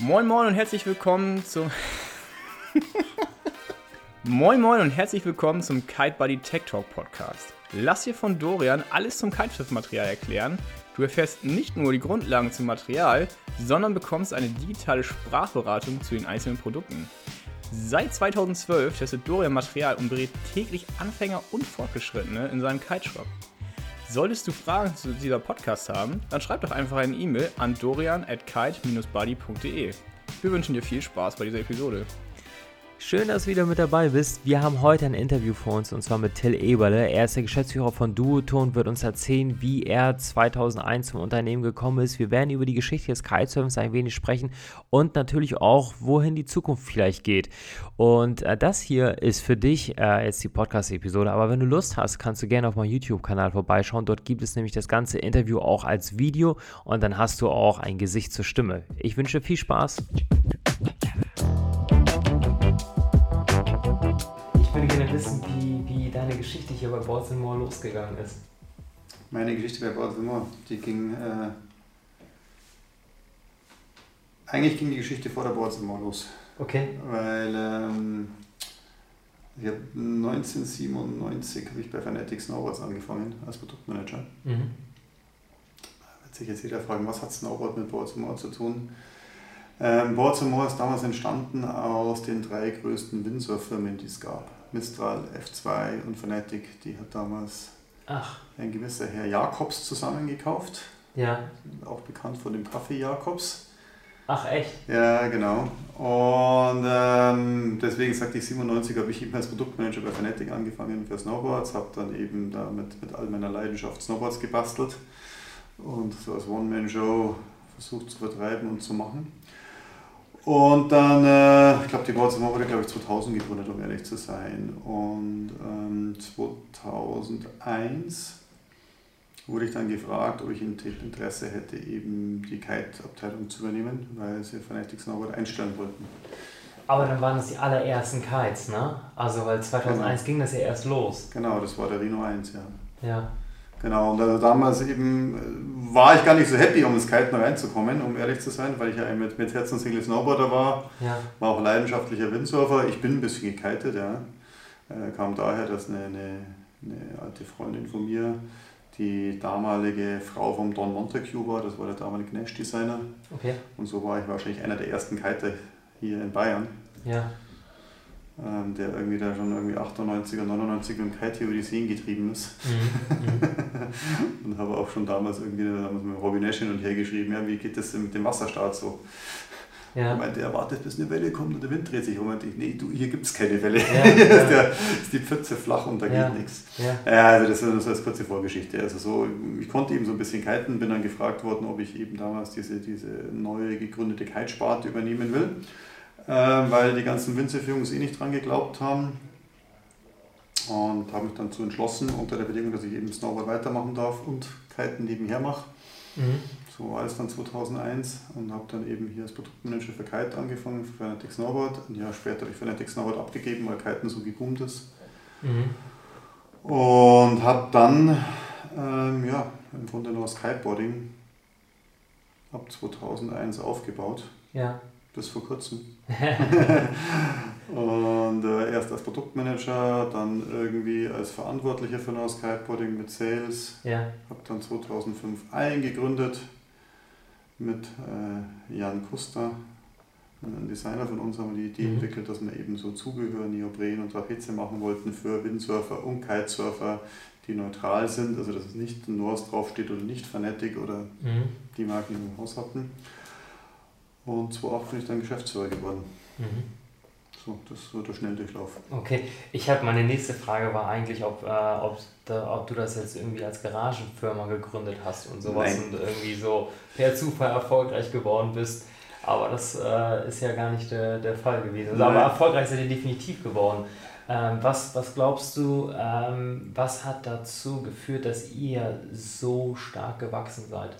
Moin Moin und herzlich willkommen zum Moin Moin und herzlich willkommen zum Kite Buddy Tech Talk Podcast. Lass dir von Dorian alles zum Kiteschiff-Material erklären. Du erfährst nicht nur die Grundlagen zum Material, sondern bekommst eine digitale Sprachberatung zu den einzelnen Produkten. Seit 2012 testet Dorian Material und berät täglich Anfänger und Fortgeschrittene in seinem Kiteshop. Solltest du Fragen zu dieser Podcast haben, dann schreib doch einfach eine E-Mail an dorian at kite-buddy.de. Wir wünschen dir viel Spaß bei dieser Episode. Schön, dass du wieder mit dabei bist. Wir haben heute ein Interview vor uns und zwar mit Till Eberle. Er ist der Geschäftsführer von Duoton und wird uns erzählen, wie er 2001 zum Unternehmen gekommen ist. Wir werden über die Geschichte des Kitesurfens ein wenig sprechen und natürlich auch, wohin die Zukunft vielleicht geht. Und äh, das hier ist für dich äh, jetzt die Podcast-Episode. Aber wenn du Lust hast, kannst du gerne auf meinem YouTube-Kanal vorbeischauen. Dort gibt es nämlich das ganze Interview auch als Video und dann hast du auch ein Gesicht zur Stimme. Ich wünsche viel Spaß. Gerne wissen, wie, wie deine Geschichte hier bei Boards More losgegangen ist. Meine Geschichte bei Boards More, die ging. Äh, eigentlich ging die Geschichte vor der Boards More los. Okay. Weil ähm, ich habe 1997 habe ich bei Fanatic Snowboards angefangen als Produktmanager. Mhm. Da wird sich jetzt jeder fragen, was hat Snowboard mit Boards More zu tun? Ähm, Boards More ist damals entstanden aus den drei größten Windsurf-Firmen, die es gab. Mistral, F2 und Fnatic, die hat damals Ach. ein gewisser Herr Jakobs zusammengekauft. Ja. Auch bekannt von dem Kaffee Jakobs. Ach echt? Ja, genau. Und ähm, deswegen sagte ich, 97 habe ich eben als Produktmanager bei Fnatic angefangen für Snowboards, habe dann eben da mit, mit all meiner Leidenschaft Snowboards gebastelt und so als One-Man-Show versucht zu vertreiben und zu machen. Und dann, äh, ich glaube, die Wurzelmauer wurde, glaube ich, 2000 gegründet, um ehrlich zu sein. Und ähm, 2001 wurde ich dann gefragt, ob ich Interesse hätte, eben die Kite-Abteilung zu übernehmen, weil sie Fanatic Snowboard einstellen wollten. Aber dann waren das die allerersten Kites, ne? Also, weil 2001 genau. ging das ja erst los. Genau, das war der Rhino 1, ja. Ja. Genau, und also damals eben äh, war ich gar nicht so happy, um ins Kiten reinzukommen, um ehrlich zu sein, weil ich ja mit, mit Herzen Single Snowboarder war, ja. war auch leidenschaftlicher Windsurfer. Ich bin ein bisschen gekitet, ja. Äh, kam daher, dass eine, eine, eine alte Freundin von mir, die damalige Frau vom Don Montague war, das war der damalige Nash-Designer. Okay. Und so war ich wahrscheinlich einer der ersten Kiter hier in Bayern. Ja ähm, der irgendwie da schon irgendwie 98 oder 99 mit dem Kite über die Seen getrieben ist. Mhm. und habe auch schon damals irgendwie damals mit Robin Nash hin und her geschrieben, ja, wie geht das denn mit dem Wasserstart so? Ja. Er meinte, er wartet, bis eine Welle kommt und der Wind dreht sich um. Und ich, nee, du, hier gibt es keine Welle. Ja, hier ist, der, ist, die Pfütze flach und da ja. geht nichts. Ja. also das ist so eine kurze Vorgeschichte. Also so, ich konnte eben so ein bisschen kiten, bin dann gefragt worden, ob ich eben damals diese, diese neue gegründete Kitesparte übernehmen will weil die ganzen Windsurf-Jungs eh nicht dran geglaubt haben. Und habe mich dann zu entschlossen, unter der Bedingung, dass ich eben Snowboard weitermachen darf und Kiten nebenher mache. Mhm. So war es dann 2001 und habe dann eben hier als Produktmanager für Kite angefangen, für Fanatic Snowboard. Ein Jahr später habe ich Fanatic Snowboard abgegeben, weil Kiten so geboomt ist. Mhm. Und habe dann ähm, ja, im Grunde nur das Kiteboarding ab 2001 aufgebaut. Ja bis vor kurzem. und äh, erst als Produktmanager, dann irgendwie als Verantwortlicher für das Kiteboarding mit Sales. Ja. Habe dann 2005 eingegründet mit äh, Jan Kuster, ein Designer von uns, haben wir die Idee mhm. entwickelt, dass wir eben so Zubehör, Neopren und Trapeze machen wollten für Windsurfer und Kitesurfer, die neutral sind, also dass es nicht Norse draufsteht oder nicht Fanatic oder mhm. die Marken, die wir im Haus hatten. Und 2008 bin ich dann Geschäftsführer geworden. Mhm. So, das wird der Schnelldurchlauf. Okay, ich habe meine nächste Frage war eigentlich, ob, äh, ob, da, ob du das jetzt irgendwie als Garagenfirma gegründet hast und sowas Nein. und irgendwie so per Zufall erfolgreich geworden bist. Aber das äh, ist ja gar nicht der, der Fall gewesen. Also, aber erfolgreich seid ihr definitiv geworden. Ähm, was, was glaubst du, ähm, was hat dazu geführt, dass ihr so stark gewachsen seid?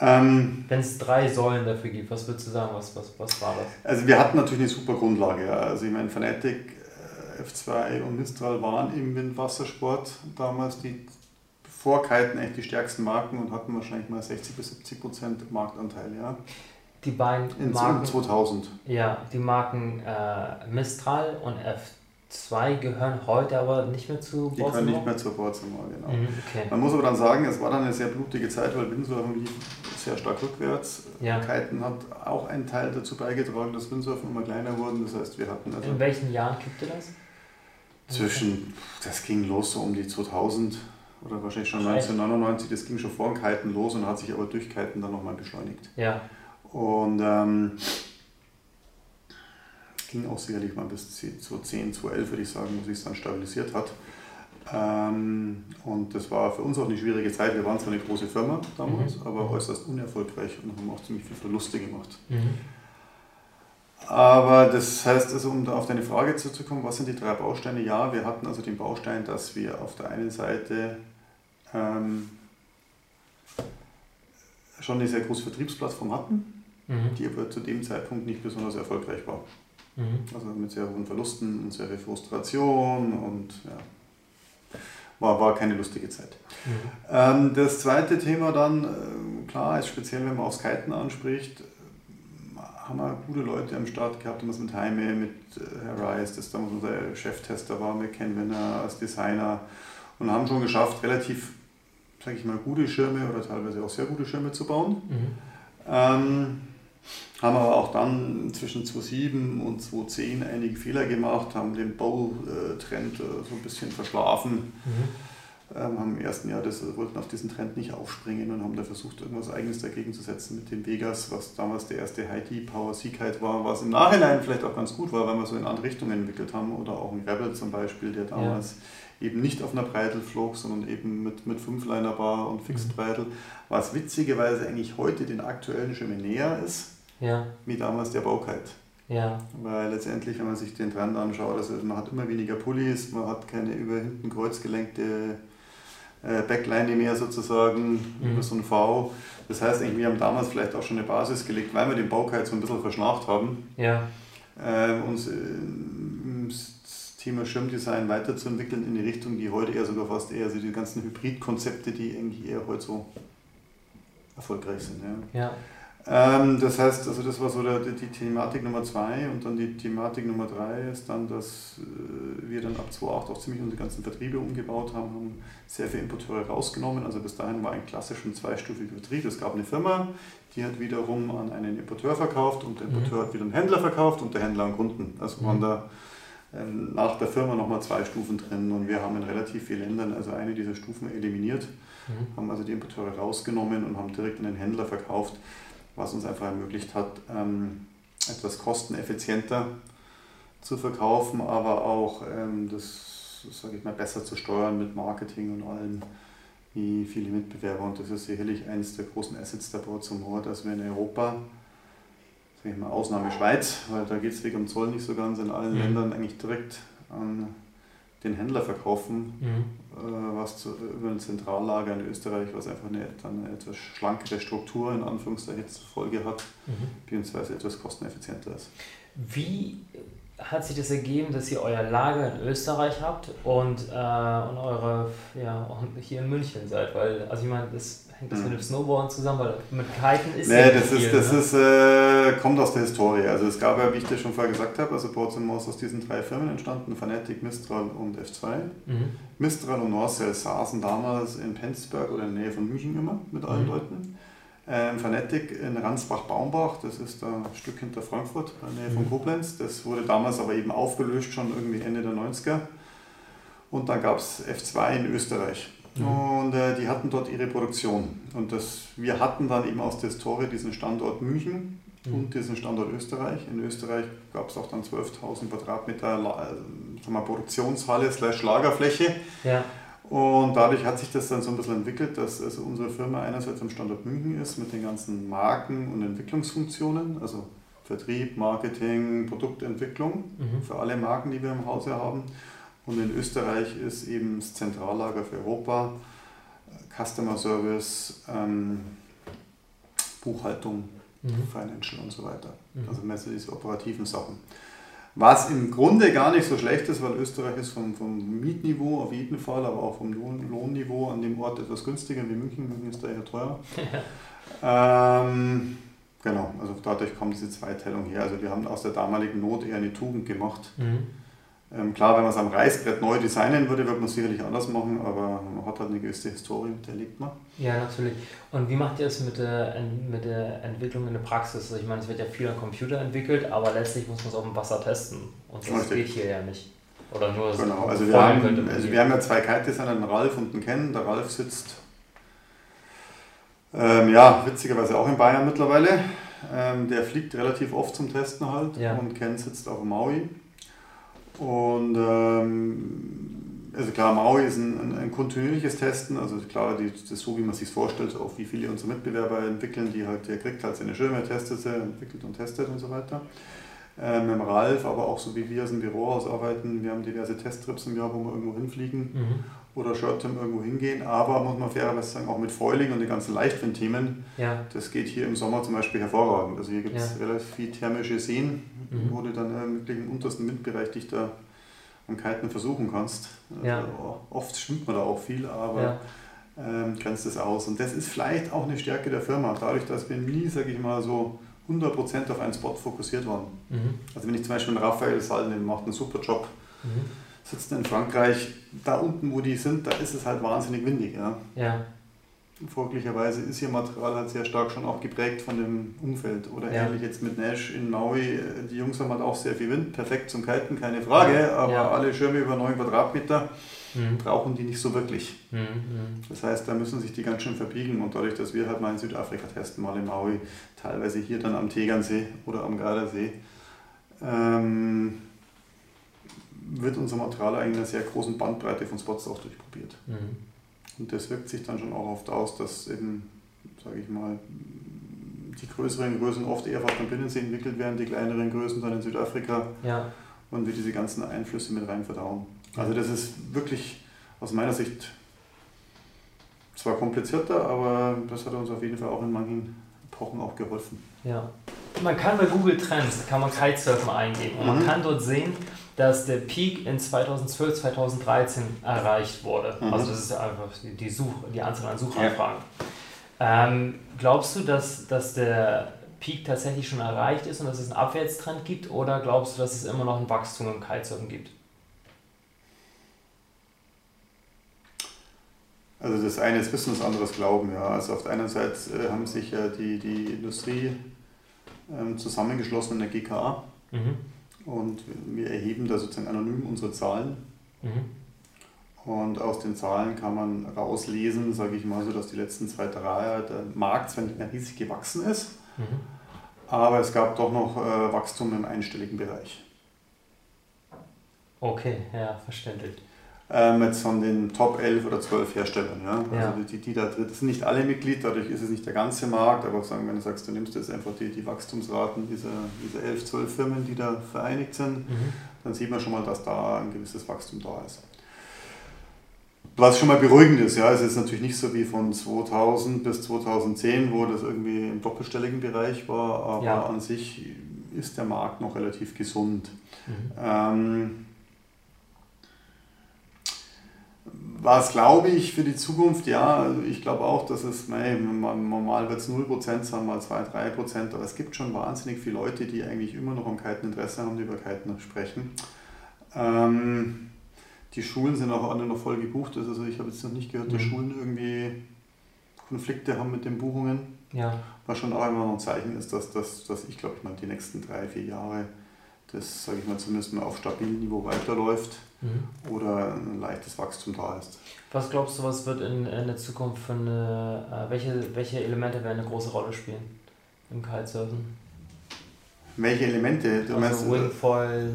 Ähm, Wenn es drei Säulen dafür gibt, was würdest du sagen, was, was, was war das? Also wir hatten natürlich eine super Grundlage. Also ich meine, Fnatic, äh, F2 und Mistral waren im Windwassersport damals die Vorkeiten echt die stärksten Marken und hatten wahrscheinlich mal 60 bis 70 Prozent Marktanteil. Ja. die beiden In Marken, 2000. ja, die Marken äh, Mistral und F2 gehören heute aber nicht mehr zu Die können nicht mehr zur Borzimmer, genau. Mhm, okay. Man muss aber dann sagen, es war dann eine sehr blutige Zeit, weil Windsurfen lief sehr stark rückwärts. Ja. Kiten hat auch einen Teil dazu beigetragen, dass Windsurfen immer kleiner wurden. Das heißt, wir hatten also In welchen Jahren kippte das? zwischen, das ging los so um die 2000 oder wahrscheinlich schon Echt? 1999, das ging schon vor Kiten los und hat sich aber durch Kiten dann nochmal beschleunigt. Ja, Und ähm, ging auch sicherlich mal bis 2010, 2011 würde ich sagen, wo sich es dann stabilisiert hat. Ähm, und das war für uns auch eine schwierige Zeit. Wir waren zwar eine große Firma damals, Mhm. aber äußerst unerfolgreich und haben auch ziemlich viel Verluste gemacht. mhm. Aber das heißt, also, um da auf deine Frage zurückzukommen, was sind die drei Bausteine? Ja, wir hatten also den Baustein, dass wir auf der einen Seite ähm, schon eine sehr große Vertriebsplattform hatten, Mhm. die aber zu dem Zeitpunkt nicht besonders erfolgreich war. Mhm. Also mit sehr hohen Verlusten und sehr viel Frustration und ja, war, war keine lustige Zeit. Mhm. Ähm, das zweite Thema dann, äh, klar, ist speziell, wenn man aufs Kiten anspricht, äh, haben wir gute Leute am Start gehabt, damals mit Jaime, mit äh, Herr Rice, das damals unser Cheftester war, mit Ken Winner als Designer und haben schon geschafft, relativ, sage ich mal, gute Schirme oder teilweise auch sehr gute Schirme zu bauen. Mhm. Ähm, haben aber auch dann zwischen 2007 und 2010 einige Fehler gemacht, haben den Bautrend äh, so ein bisschen verschlafen, Mhm. ähm, haben im ersten Jahr das, wollten auf diesen Trend nicht aufspringen und haben da versucht, irgendwas Eigenes dagegen zu setzen mit dem Vegas, was damals der erste High Power Seekite war, was im Nachhinein vielleicht auch ganz gut war, weil wir so in andere Richtungen entwickelt haben. Oder auch ein Rebel zum Beispiel, der damals eben nicht auf einer Breitel flog, sondern eben mit, mit Fünfliner Bar und Fixed Breitel, was witzigerweise eigentlich heute den aktuellen Schirmen näher ist, Ja, wie damals der Baukite. ja, Weil letztendlich, wenn man sich den Trend anschaut, also man hat immer weniger Pullis, man hat keine über hinten kreuzgelenkte äh, Backline mehr sozusagen, Mhm. über so ein V. Das heißt, eigentlich, wir haben damals vielleicht auch schon eine Basis gelegt, weil wir den Baukite so ein bisschen verschnarcht haben, ja, äh, uns äh, im S- Thema Schirmdesign weiterzuentwickeln in die Richtung, die heute eher sogar fast eher so die ganzen Hybridkonzepte, die eigentlich eher heute so erfolgreich sind. Ja. ja. Ähm, das heißt, also das war so der, die, Thematik Nummer zwei und dann die Thematik Nummer drei ist dann, dass äh, wir dann ab 2008 auch ziemlich unsere ganzen Vertriebe umgebaut haben, haben sehr viele Importeure rausgenommen. Also bis dahin war ein klassischer zweistufiger Vertrieb. Es gab eine Firma, die hat wiederum an einen Importeur verkauft und der Mhm. Importeur hat wieder einen Händler verkauft und der Händler an Kunden. Also waren Mhm. da ähm, nach der Firma nochmal zwei Stufen drin und wir haben in relativ vielen Ländern also eine dieser Stufen eliminiert Mhm. haben also die Importeure rausgenommen und haben direkt an den Händler verkauft, was uns einfach ermöglicht hat, ähm, etwas kosteneffizienter zu verkaufen, aber auch ähm, das, sage ich mal, besser zu steuern mit Marketing und allem wie viele Mitbewerber. Und das ist sicherlich eines der großen Assets der Board zum More, dass wir in Europa, sage ich mal, Ausnahme Schweiz, weil da geht es wegen dem Zoll nicht so ganz, in allen Mhm. Ländern eigentlich direkt an den Händler verkaufen Mhm. äh, was zu, über ein Zentrallager in Österreich, was einfach eine, dann eine etwas schlankere Struktur in Anführungszeichen zur Folge hat, Mhm. beziehungsweise etwas kosteneffizienter ist. Wie hat sich das ergeben, dass ihr euer Lager in Österreich habt und, äh, und eure, ja, und hier in München seid? Weil, also ich meine, das hängt das Mhm. mit dem Snowboarden zusammen, weil mit Kiten ist Nee, das, nicht ist, viel, das ne? ist, äh, kommt aus der Historie. Also es gab ja, wie ich dir schon vorher gesagt habe, also Boards Mouse aus diesen drei Firmen entstanden, Fanatic, Mistral und F2. Mhm. Mistral und Norcell saßen damals in Penzberg oder in der Nähe von München immer mit allen Mhm. Leuten. Ähm, Fanatic in Ransbach-Baumbach, das ist da ein Stück hinter Frankfurt, in der Nähe von Mhm. Koblenz. Das wurde damals aber eben aufgelöst, schon irgendwie Ende der 90er. Und dann gab es F2 in Österreich. Mhm. Und äh, die hatten dort ihre Produktion. Und das, wir hatten dann eben aus der Historie diesen Standort München Mhm. und diesen Standort Österreich. In Österreich gab es auch dann 12.000 Quadratmeter La- äh, Produktionshalle slash Lagerfläche. Ja, Und dadurch hat sich das dann so ein bisschen entwickelt, dass also unsere Firma einerseits am Standort München ist mit den ganzen Marken und Entwicklungsfunktionen, also Vertrieb, Marketing, Produktentwicklung mhm. für alle Marken, die wir im Hause haben. Und in Österreich ist eben das Zentrallager für Europa, Customer Service, ähm, Buchhaltung, Mhm. Financial und so weiter. Mhm. Also mehr so diese operativen Sachen. Was im Grunde gar nicht so schlecht ist, weil Österreich ist vom, vom Mietniveau auf jeden Fall, aber auch vom Lohn, Lohnniveau an dem Ort etwas günstiger wie München. München ist da eher teuer. ähm, Genau, also dadurch kommt diese Zweiteilung her. Also wir haben aus der damaligen Not eher eine Tugend gemacht. Mhm. Ähm, klar, wenn man es am Reißbrett neu designen würde, würde man es sicherlich anders machen, aber man hat halt eine gewisse Historie, mit der lebt man. Ja, natürlich. Und wie macht ihr es mit der, mit der Entwicklung in der Praxis? Also ich meine, es wird ja viel am Computer entwickelt, aber letztlich muss man es auf dem Wasser testen. Und das Richtig. geht hier ja nicht. Oder nur so Genau, also wir, haben, also wir haben ja zwei Kite-Designer, den Ralf und den Ken. Der Ralf sitzt, ähm, ja, witzigerweise auch in Bayern mittlerweile. Ähm, der fliegt relativ oft zum Testen halt ja. und Ken sitzt auf Maui. Und ähm, also klar, Maui ist ein, ein, ein, kontinuierliches Testen, also klar, die, das ist so, wie man sich vorstellt, auch wie viele unserer Mitbewerber entwickeln, die halt, der kriegt halt seine Schirme, testet sie, entwickelt und testet und so weiter. Äh, mit dem Ralf, aber auch so wie wir aus dem Büro ausarbeiten, wir haben diverse Testtrips im Jahr, wo wir irgendwo hinfliegen mhm. oder Short-Term irgendwo hingehen, aber muss man fairerweise sagen, auch mit Foiling und den ganzen Leichtwind-Themen, ja. das geht hier im Sommer zum Beispiel hervorragend. Also hier gibt es ja. relativ viel thermische Seen, mhm. wo du dann wirklich im untersten Windbereich dich da am Kiten versuchen kannst. Also ja. Oft schwimmt man da auch viel, aber ja. ähm, grenzt es aus. Und das ist vielleicht auch eine Stärke der Firma, dadurch, dass wir nie, sage ich mal, so 100% auf einen Spot fokussiert waren. Mhm. Also wenn ich zum Beispiel einen Raphael Salden macht einen super Job, mhm. sitzt in Frankreich, da unten, wo die sind, da ist es halt wahnsinnig windig. Ja. ja folglicherweise ist ihr Material halt sehr stark schon auch geprägt von dem Umfeld. Oder ja. ähnlich jetzt mit Nash in Maui. Die Jungs haben halt auch sehr viel Wind, perfekt zum Kiten, keine Frage, aber ja. alle Schirme über 9 Quadratmeter mhm. brauchen die nicht so wirklich. Mhm, mhm. Das heißt, da müssen sich die ganz schön verbiegen und dadurch, dass wir halt mal in Südafrika testen, mal in Maui, teilweise hier dann am Tegernsee oder am Gardasee, ähm, wird unser Material eigentlich in einer sehr großen Bandbreite von Spots auch durchprobiert. Mhm. Und das wirkt sich dann schon auch oft aus, dass eben, sage ich mal, die größeren Größen oft eher fast am Binnensee entwickelt werden, die kleineren Größen dann in Südafrika ja. und wir diese ganzen Einflüsse mit rein verdauen. Also das ist wirklich aus meiner Sicht zwar komplizierter, aber das hat uns auf jeden Fall auch in manchen Epochen auch geholfen. Ja. Man kann bei Google Trends, kann man Kitesurfen eingeben und mhm. man kann dort sehen, dass der Peak in 2012, 2013 erreicht wurde. Mhm. Also das ist einfach die, Such, die Anzahl an Suchanfragen. Ja. Ähm, glaubst du, dass, dass der Peak tatsächlich schon erreicht ist und dass es einen Abwärtstrend gibt oder glaubst du, dass es immer noch ein Wachstum im Kitesurfen gibt? Also das eine ist Wissen, das andere ist Glauben. Ja. Also auf der einen Seite äh, haben sich ja die, die Industrie ähm, zusammengeschlossen in der GKA. Mhm und wir erheben da sozusagen anonym unsere Zahlen. Mhm. Und aus den Zahlen kann man rauslesen, sage ich mal so, dass die letzten zwei, drei Jahre der Markt zwar nicht mehr riesig gewachsen ist, mhm. aber es gab doch noch äh, Wachstum im einstelligen Bereich. Okay, ja, verständlich ähm, jetzt von den Top 11 oder 12 Herstellern. Ja? Also ja. die, die da drin, das sind nicht alle Mitglied, dadurch ist es nicht der ganze Markt, aber sagen, wenn du sagst, du nimmst jetzt einfach die, die Wachstumsraten dieser, dieser 11, 12 Firmen, die da vereinigt sind, mhm. dann sieht man schon mal, dass da ein gewisses Wachstum da ist. Was schon mal beruhigend ist, ja, es ist natürlich nicht so wie von 2000 bis 2010, wo das irgendwie im doppelstelligen Bereich war, aber ja. an sich ist der Markt noch relativ gesund. Mhm. Ähm, war es, glaube ich, für die Zukunft, ja, also ich glaube auch, dass es, nein, normal wird es 0% sein, mal 2, 3%, aber es gibt schon wahnsinnig viele Leute, die eigentlich immer noch am Kiten Interesse haben, die über Kiten sprechen. Ähm, die Schulen sind auch alle noch voll gebucht, also ich habe jetzt noch nicht gehört, dass mhm. Schulen irgendwie Konflikte haben mit den Buchungen. Ja. Was schon auch immer noch ein Zeichen ist, dass, dass, dass ich glaube, ich mal die nächsten drei, vier Jahre das, sage ich mal, zumindest mal auf stabilem Niveau weiterläuft mhm. oder ein leichtes Wachstum da ist. Was glaubst du, was wird in, in der Zukunft für eine, äh, welche, welche Elemente werden eine große Rolle spielen im Kitesurfen? Welche Elemente? Du also meinst, äh, Wingfoil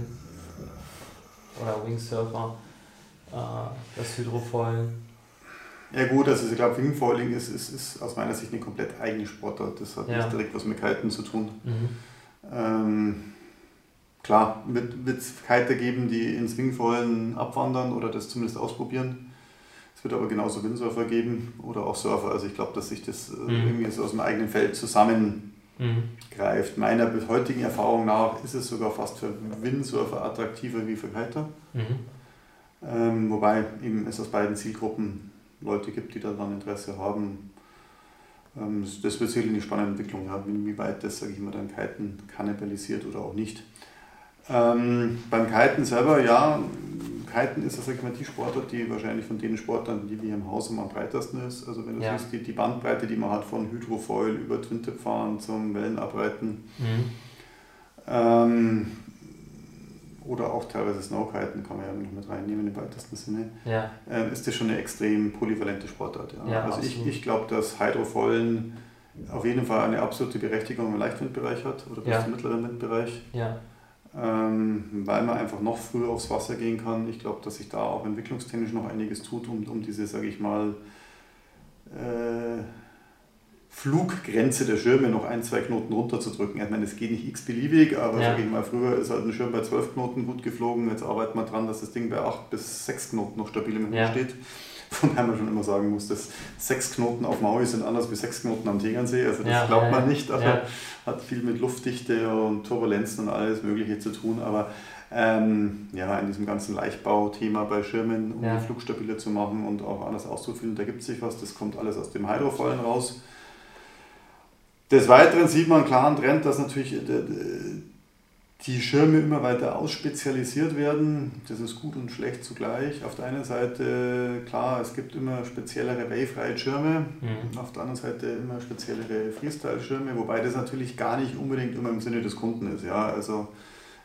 oder Wingsurfer, äh, das Hydrofoil. Ja gut, also ich glaube, Wingfoiling ist, ist, ist aus meiner Sicht eine komplett eigene Sportart. Das hat ja. nicht direkt was mit Kiten zu tun. Mhm. Ähm, Klar, wird es Kiter geben, die ins Wingfoilen abwandern oder das zumindest ausprobieren. Es wird aber genauso Windsurfer geben oder auch Surfer. Also ich glaube, dass sich das äh, mhm. irgendwie so aus dem eigenen Feld zusammengreift. Mhm. Meiner bis heutigen Erfahrung nach ist es sogar fast für Windsurfer attraktiver wie für Kiter. Mhm. Ähm, wobei eben es aus beiden Zielgruppen Leute gibt, die daran Interesse haben. Ähm, das wird sicherlich eine spannende Entwicklung, ja, wie weit das, sage ich mal, dann Kiten kannibalisiert oder auch nicht. Ähm, beim Kiten selber, ja, Kiten ist, mal, die Sportart, die wahrscheinlich von den Sportarten, die wir im Haus am breitesten ist. Also wenn du ja. siehst, die, die Bandbreite, die man hat von Hydrofoil über Twintip-Fahren zum Wellenabreiten. Mhm. Ähm, oder auch teilweise Snowkiten kann man ja noch mit reinnehmen im weitesten Sinne, ja. ähm, ist das schon eine extrem polyvalente Sportart. Ja. ja also ich, ich glaube, dass Hydrofoilen auf jeden Fall eine absolute Berechtigung im Leichtwindbereich hat oder bis zum mittleren Windbereich. Ja. Ähm, weil man einfach noch früher aufs Wasser gehen kann. Ich glaube, dass sich da auch entwicklungstechnisch noch einiges tut, um, um diese, sage ich mal, äh, Fluggrenze der Schirme noch ein, zwei Knoten runterzudrücken. Ich meine, es geht nicht x-beliebig, aber ja. sage ich mal, früher ist halt ein Schirm bei 12 Knoten gut geflogen. Jetzt arbeiten wir dran, dass das Ding bei 8 bis 6 Knoten noch stabil im Himmel ja. steht. Von daher man schon immer sagen muss, dass 6 Knoten auf Maui sind anders wie 6 Knoten am Tegernsee. Also das ja, glaubt man nicht, aber hat viel mit Luftdichte und Turbulenzen und alles Mögliche zu tun. Aber ähm, ja, in diesem ganzen Leichtbauthema bei Schirmen, um die Flug stabiler zu machen und auch anders auszuführen, da gibt es sich was. Das kommt alles aus dem Hydrofallen raus. Des Weiteren sieht man einen klaren Trend, dass natürlich äh, die Schirme immer weiter ausspezialisiert werden. Das ist gut und schlecht zugleich. Auf der einen Seite, klar, es gibt immer speziellere Wave-Ride-Schirme, mhm. auf der anderen Seite immer speziellere Freestyle-Schirme, wobei das natürlich gar nicht unbedingt immer im Sinne des Kunden ist. Ja? Also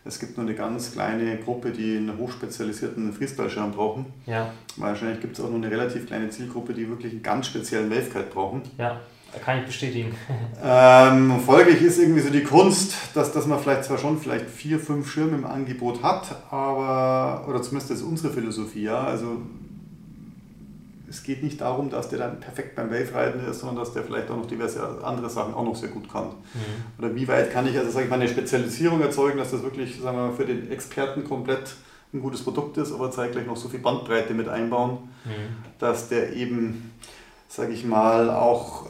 es gibt nur eine ganz kleine Gruppe, die einen hochspezialisierten Freestyle-Schirm brauchen. Ja. Wahrscheinlich gibt es auch nur eine relativ kleine Zielgruppe, die wirklich einen ganz speziellen Wave-Kite brauchen. Ja. Kann ich bestätigen. ähm, folglich ist irgendwie so die Kunst, dass, dass man vielleicht zwar schon vielleicht vier, fünf Schirme im Angebot hat, aber, oder zumindest das ist unsere Philosophie, ja, also es geht nicht darum, dass der dann perfekt beim Wave-Reiten ist, sondern dass der vielleicht auch noch diverse andere Sachen auch noch sehr gut kann. Mhm. Oder wie weit kann ich also sage ich mal, eine Spezialisierung erzeugen, dass das wirklich sagen wir mal, für den Experten komplett ein gutes Produkt ist, aber zeitgleich noch so viel Bandbreite mit einbauen, mhm. dass der eben, sage ich mal, auch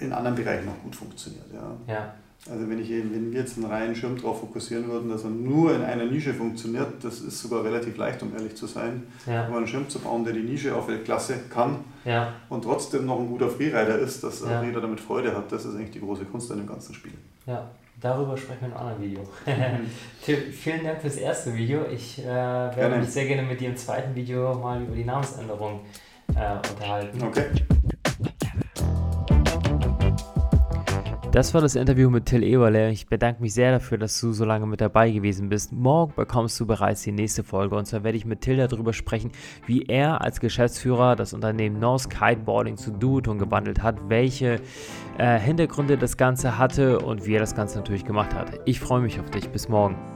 in anderen Bereichen auch gut funktioniert. Ja. ja. Also wenn, ich, wenn wir jetzt einen reinen Schirm darauf fokussieren würden, dass er nur in einer Nische funktioniert, das ist sogar relativ leicht, um ehrlich zu sein. Ja. Aber einen Schirm zu bauen, der die Nische auf Weltklasse kann ja. und trotzdem noch ein guter Freerider ist, dass ja. jeder damit Freude hat, das ist eigentlich die große Kunst an dem ganzen Spiel. Ja, darüber sprechen wir in einem anderen Video. Tim, vielen Dank fürs erste Video. Ich äh, werde gerne. mich sehr gerne mit dir im zweiten Video mal über die Namensänderung äh, unterhalten. Okay. Das war das Interview mit Till Eberle. Ich bedanke mich sehr dafür, dass du so lange mit dabei gewesen bist. Morgen bekommst du bereits die nächste Folge und zwar werde ich mit Till darüber sprechen, wie er als Geschäftsführer das Unternehmen North Kiteboarding zu Duoton gewandelt hat, welche äh, Hintergründe das Ganze hatte und wie er das Ganze natürlich gemacht hat. Ich freue mich auf dich. Bis morgen.